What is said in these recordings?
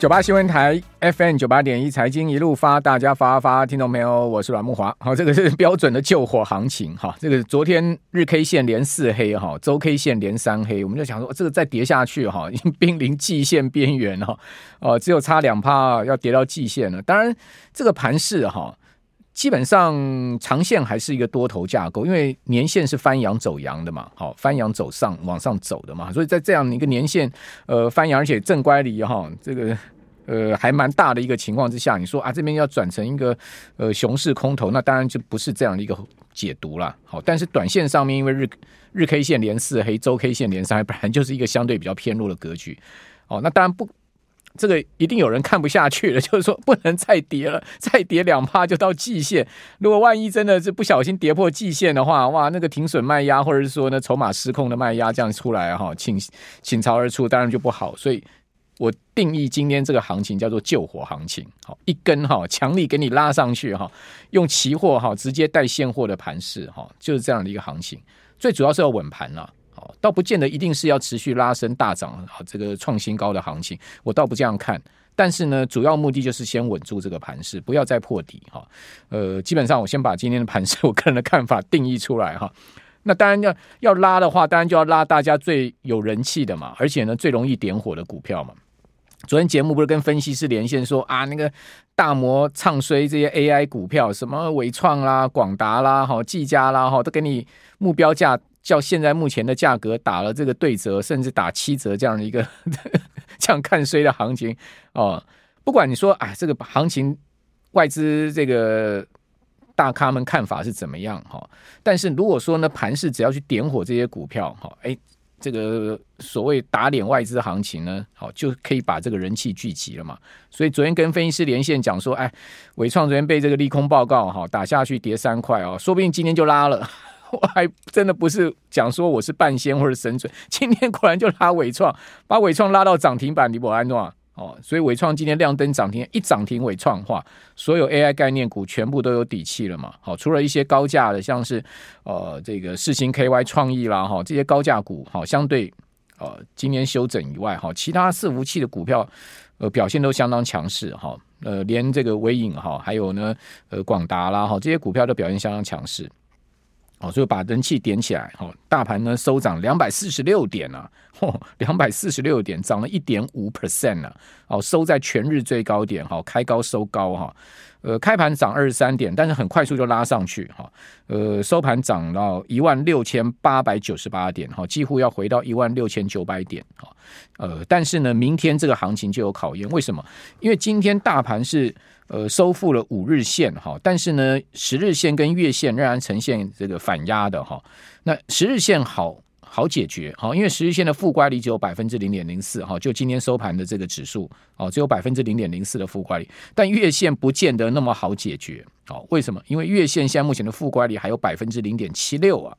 九八新闻台 FM 九八点一财经一路发，大家发发，听众朋友，我是阮木华。好，这个是标准的救火行情哈。这个昨天日 K 线连四黑哈，周 K 线连三黑，我们就想说这个再跌下去哈，已经濒临季线边缘哈。哦，只有差两趴要跌到季线了。当然，这个盘势哈。基本上长线还是一个多头架构，因为年线是翻阳走阳的嘛，好翻阳走上往上走的嘛，所以在这样一个年线呃翻阳而且正乖离哈，这个呃还蛮大的一个情况之下，你说啊这边要转成一个呃熊市空头，那当然就不是这样的一个解读了。好，但是短线上面因为日日 K 线连四黑，周 K 线连三黑，本来就是一个相对比较偏弱的格局。哦，那当然不。这个一定有人看不下去了，就是说不能再跌了，再跌两趴就到季线。如果万一真的是不小心跌破季线的话，哇，那个停损卖压或者是说呢筹码失控的卖压这样出来哈，倾倾巢而出，当然就不好。所以我定义今天这个行情叫做救火行情，好一根哈强力给你拉上去哈，用期货哈直接带现货的盘势哈，就是这样的一个行情。最主要是要稳盘了。倒不见得一定是要持续拉升大涨，这个创新高的行情，我倒不这样看。但是呢，主要目的就是先稳住这个盘势，不要再破底哈。呃，基本上我先把今天的盘势，我个人的看法定义出来哈。那当然要要拉的话，当然就要拉大家最有人气的嘛，而且呢最容易点火的股票嘛。昨天节目不是跟分析师连线说啊，那个大摩唱衰这些 AI 股票，什么伟创啦、广达啦、哈、技嘉啦，哈，都给你目标价。叫现在目前的价格打了这个对折，甚至打七折这样的一个 这样看衰的行情哦。不管你说啊，这个行情外资这个大咖们看法是怎么样哈，但是如果说呢，盘势只要去点火这些股票哈，哎，这个所谓打脸外资行情呢，好就可以把这个人气聚集了嘛。所以昨天跟分析师连线讲说，哎，伟创昨天被这个利空报告哈打下去跌三块哦，说不定今天就拉了。我还真的不是讲说我是半仙或者神准，今天果然就拉伟创，把伟创拉到涨停板，你不安诺哦，所以伟创今天亮灯涨停，一涨停伟创化，所有 AI 概念股全部都有底气了嘛？好，除了一些高价的，像是呃这个世星 KY 创意啦哈，这些高价股好相对呃今年修整以外哈，其他伺服器的股票呃表现都相当强势哈，呃连这个微影哈，还有呢呃广达啦哈，这些股票都表现相当强势。哦，所以把人气点起来，哦，大盘呢收涨两百四十六点啊，嚯，两百四十六点，涨了一点五 percent 呢，哦，收在全日最高点，哈，开高收高哈，呃，开盘涨二十三点，但是很快速就拉上去，哈，呃，收盘涨到一万六千八百九十八点，哈，几乎要回到一万六千九百点，哈，呃，但是呢，明天这个行情就有考验，为什么？因为今天大盘是。呃，收复了五日线哈，但是呢，十日线跟月线仍然呈现这个反压的哈。那十日线好好解决哈，因为十日线的负乖离只有百分之零点零四哈，就今天收盘的这个指数哦，只有百分之零点零四的负乖离，但月线不见得那么好解决哦。为什么？因为月线现在目前的负乖离还有百分之零点七六啊。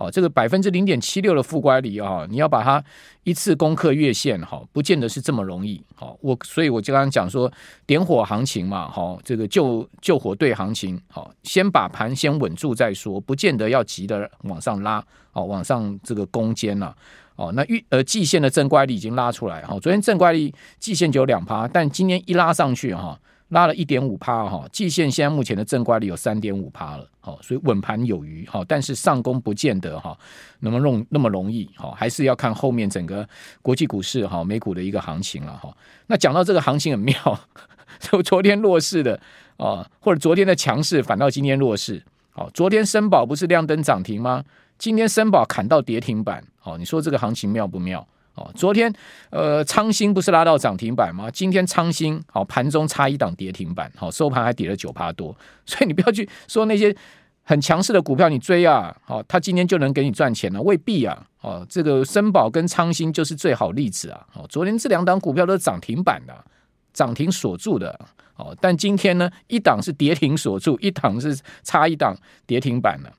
哦，这个百分之零点七六的负乖离啊，你要把它一次攻克月线哈，不见得是这么容易。好，我所以我就刚刚讲说点火行情嘛，好，这个救救火队行情，好，先把盘先稳住再说，不见得要急的往上拉，哦，往上这个攻坚了。哦，那预呃季线的正乖离已经拉出来，哈，昨天正乖离季线就有两趴，但今天一拉上去哈。拉了一点五趴哈，季线现在目前的正乖率有三点五趴了，好，所以稳盘有余哈，但是上攻不见得哈那么容那么容易哈，还是要看后面整个国际股市哈美股的一个行情了哈。那讲到这个行情很妙，就昨天弱势的啊，或者昨天的强势反倒今天弱势，好，昨天森宝不是亮灯涨停吗？今天森宝砍到跌停板，好，你说这个行情妙不妙？昨天呃，昌兴不是拉到涨停板吗？今天昌兴好盘中差一档跌停板，好收盘还跌了九趴多，所以你不要去说那些很强势的股票你追啊，好，他今天就能给你赚钱了，未必啊。哦，这个森宝跟昌兴就是最好例子啊。哦，昨天这两档股票都是涨停板的，涨停锁住的。哦，但今天呢，一档是跌停锁住，一档是差一档跌停板了。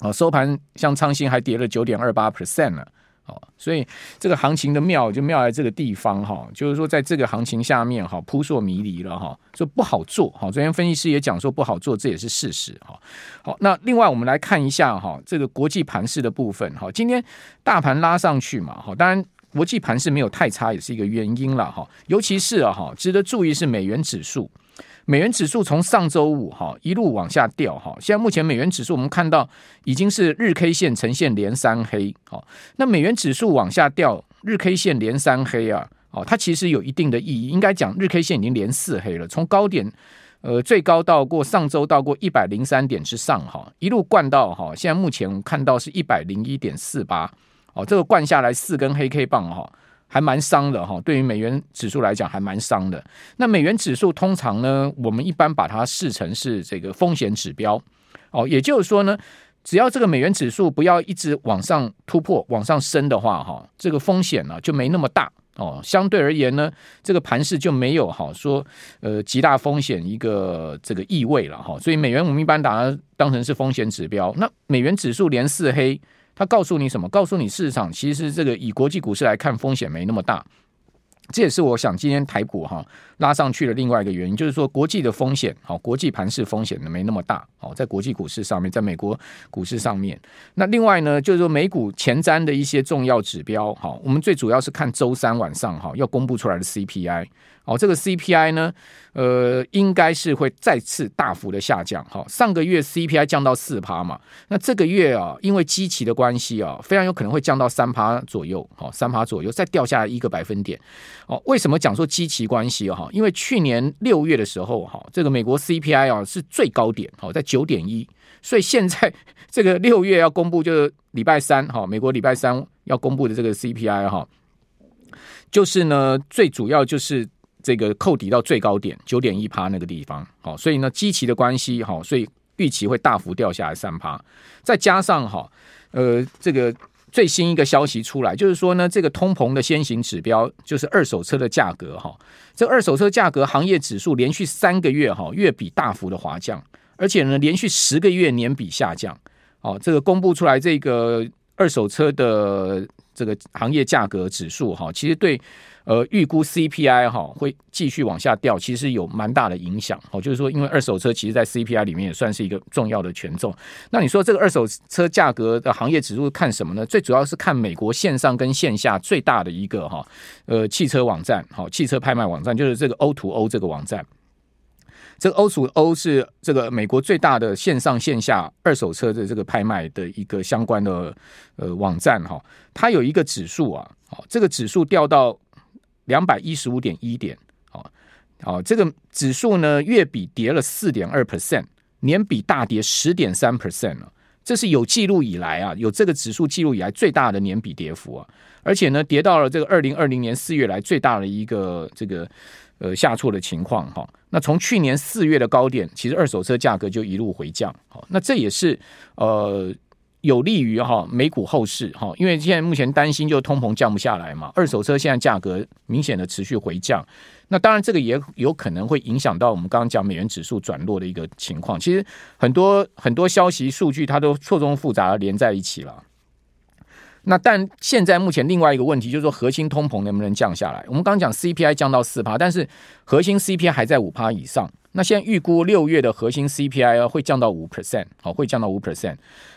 哦，收盘像昌兴还跌了九点二八 percent 了。哦，所以这个行情的妙就妙在这个地方哈，就是说在这个行情下面哈，扑朔迷离了哈，说不好做哈。昨天分析师也讲说不好做，这也是事实哈。好，那另外我们来看一下哈，这个国际盘势的部分哈，今天大盘拉上去嘛哈，当然国际盘势没有太差，也是一个原因了哈。尤其是啊哈，值得注意是美元指数，美元指数从上周五哈一路往下掉哈。现在目前美元指数我们看到已经是日 K 线呈现连三黑，好，那美元指数往下掉，日 K 线连三黑啊，哦，它其实有一定的意义。应该讲日 K 线已经连四黑了，从高点呃最高到过上周到过一百零三点之上哈，一路灌到哈，现在目前看到是一百零一点四八。哦，这个灌下来四根黑 K 棒哈，还蛮伤的哈。对于美元指数来讲，还蛮伤的。那美元指数通常呢，我们一般把它视成是这个风险指标。哦，也就是说呢，只要这个美元指数不要一直往上突破、往上升的话，哈，这个风险呢就没那么大。哦，相对而言呢，这个盘势就没有好说呃极大风险一个这个意味了哈。所以美元我们一般把它当成是风险指标。那美元指数连四黑。他告诉你什么？告诉你市场其实这个以国际股市来看风险没那么大，这也是我想今天台股哈拉上去的另外一个原因，就是说国际的风险好，国际盘势风险呢没那么大好，在国际股市上面，在美国股市上面。那另外呢，就是说美股前瞻的一些重要指标好，我们最主要是看周三晚上哈要公布出来的 CPI。哦，这个 CPI 呢，呃，应该是会再次大幅的下降。哈，上个月 CPI 降到四趴嘛，那这个月啊，因为基期的关系啊，非常有可能会降到三趴左右。好，三趴左右，再掉下来一个百分点。哦，为什么讲说基期关系啊？哈，因为去年六月的时候，哈，这个美国 CPI 啊是最高点，好，在九点一，所以现在这个六月要公布，就是礼拜三，哈，美国礼拜三要公布的这个 CPI 哈，就是呢，最主要就是。这个扣抵到最高点九点一趴那个地方，好，所以呢，基期的关系，好，所以预期会大幅掉下来三趴，再加上哈，呃，这个最新一个消息出来，就是说呢，这个通膨的先行指标就是二手车的价格哈，这二手车价格行业指数连续三个月哈月比大幅的滑降，而且呢，连续十个月年比下降，哦，这个公布出来这个二手车的这个行业价格指数哈，其实对。呃，预估 CPI 哈会继续往下掉，其实有蛮大的影响哦。就是说，因为二手车其实，在 CPI 里面也算是一个重要的权重。那你说这个二手车价格的行业指数看什么呢？最主要是看美国线上跟线下最大的一个哈呃汽车网站，好，汽车拍卖网站就是这个 O2O 这个网站。这个欧储欧是这个美国最大的线上线下二手车的这个拍卖的一个相关的呃网站哈。它有一个指数啊，好，这个指数掉到。两百一十五点一点，好，好，这个指数呢，月比跌了四点二 percent，年比大跌十点三 percent 了，这是有记录以来啊，有这个指数记录以来最大的年比跌幅啊，而且呢，跌到了这个二零二零年四月来最大的一个这个呃下挫的情况哈。那从去年四月的高点，其实二手车价格就一路回降，好，那这也是呃。有利于哈美股后市哈，因为现在目前担心就通膨降不下来嘛，二手车现在价格明显的持续回降，那当然这个也有可能会影响到我们刚刚讲美元指数转弱的一个情况。其实很多很多消息数据它都错综复杂的连在一起了。那但现在目前另外一个问题就是说核心通膨能不能降下来？我们刚刚讲 CPI 降到四趴，但是核心 CPI 还在五趴以上。那现在预估六月的核心 CPI 会降到五 percent，好，会降到五 percent。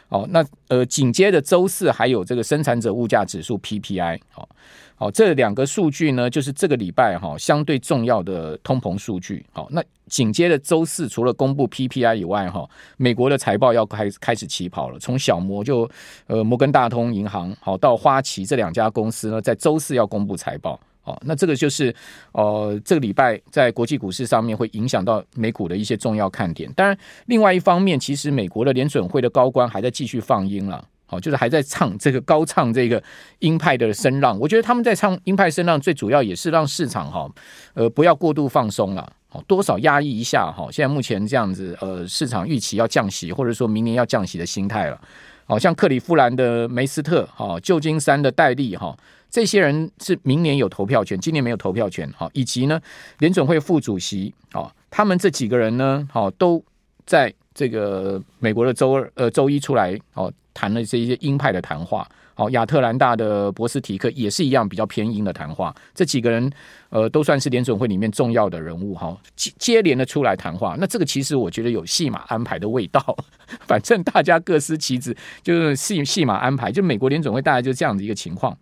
好，那呃，紧接着周四还有这个生产者物价指数 PPI，好，好，这两个数据呢，就是这个礼拜哈相对重要的通膨数据。好，那紧接着周四除了公布 PPI 以外，哈，美国的财报要开开始起跑了。从小摩就呃摩根大通银行，好到花旗这两家公司呢，在周四要公布财报。哦，那这个就是，呃，这个礼拜在国际股市上面会影响到美股的一些重要看点。当然，另外一方面，其实美国的联准会的高官还在继续放鹰了，好，就是还在唱这个高唱这个鹰派的声浪。我觉得他们在唱鹰派声浪，最主要也是让市场哈，呃，不要过度放松了，好，多少压抑一下哈。现在目前这样子，呃，市场预期要降息，或者说明年要降息的心态了。好像克里夫兰的梅斯特，哈，旧金山的戴利，哈。这些人是明年有投票权，今年没有投票权，哦，以及呢，联准会副主席，哦，他们这几个人呢，哦，都在这个美国的周二呃周一出来，哦，谈了这些鹰派的谈话，好，亚特兰大的博斯提克也是一样比较偏鹰的谈话，这几个人呃都算是联准会里面重要的人物，哈，接接连的出来谈话，那这个其实我觉得有戏码安排的味道，反正大家各司其职，就是戏戏码安排，就美国联准会大概就这样的一个情况。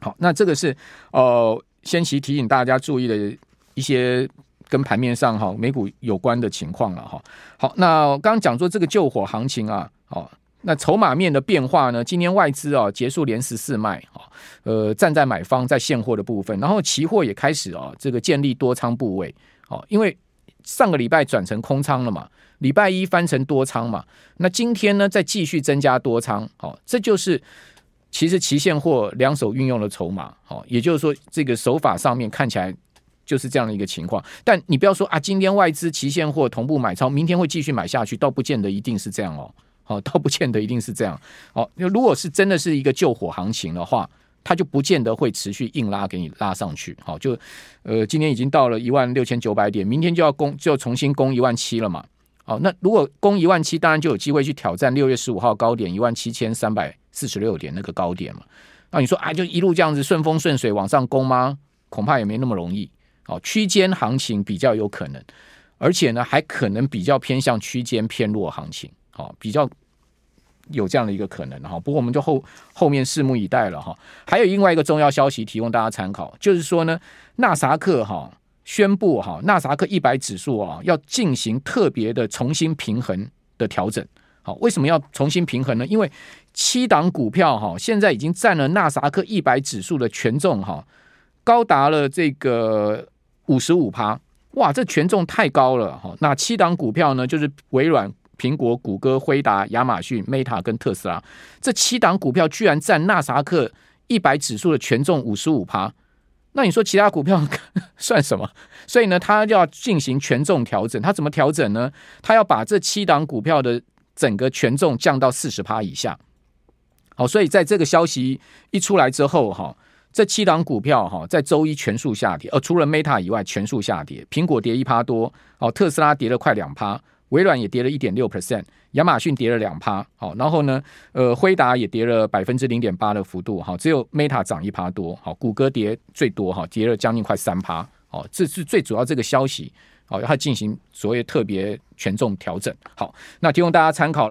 好，那这个是呃，先期提醒大家注意的一些跟盘面上哈美股有关的情况了哈。好，那刚刚讲说这个救火行情啊，好，那筹码面的变化呢？今天外资啊结束连十四卖啊，呃，站在买方在现货的部分，然后期货也开始啊这个建立多仓部位，哦，因为上个礼拜转成空仓了嘛，礼拜一翻成多仓嘛，那今天呢再继续增加多仓，哦，这就是。其实期现货两手运用的筹码，哦，也就是说，这个手法上面看起来就是这样的一个情况。但你不要说啊，今天外资期现货同步买超，明天会继续买下去，倒不见得一定是这样哦。好，倒不见得一定是这样。好，如果是真的是一个救火行情的话，它就不见得会持续硬拉给你拉上去。好，就呃，今天已经到了一万六千九百点，明天就要攻，就要重新攻一万七了嘛。好，那如果攻一万七，当然就有机会去挑战六月十五号高点一万七千三百。四十六点那个高点嘛，那你说啊，就一路这样子顺风顺水往上攻吗？恐怕也没那么容易。哦，区间行情比较有可能，而且呢，还可能比较偏向区间偏弱行情。好，比较有这样的一个可能哈。不过我们就后后面拭目以待了哈。还有另外一个重要消息提供大家参考，就是说呢，纳萨克哈宣布哈，纳萨克一百指数啊要进行特别的重新平衡的调整。好，为什么要重新平衡呢？因为七档股票哈，现在已经占了纳萨克一百指数的权重哈，高达了这个五十五趴，哇，这权重太高了哈。那七档股票呢，就是微软、苹果、谷歌、辉达、亚马逊、Meta 跟特斯拉，这七档股票居然占纳斯达克一百指数的权重五十五趴，那你说其他股票 算什么？所以呢，他要进行权重调整，他怎么调整呢？他要把这七档股票的整个权重降到四十趴以下。好，所以在这个消息一出来之后，哈，这七档股票哈，在周一全数下跌，呃，除了 Meta 以外，全数下跌。苹果跌一趴多，哦，特斯拉跌了快两趴，微软也跌了一点六 percent，亚马逊跌了两趴，好，然后呢，呃，辉达也跌了百分之零点八的幅度，哈，只有 Meta 涨一趴多，好，谷歌跌最多，哈，跌了将近快三趴，好，这是最主要这个消息，好，要进行所谓特别权重调整，好，那提供大家参考。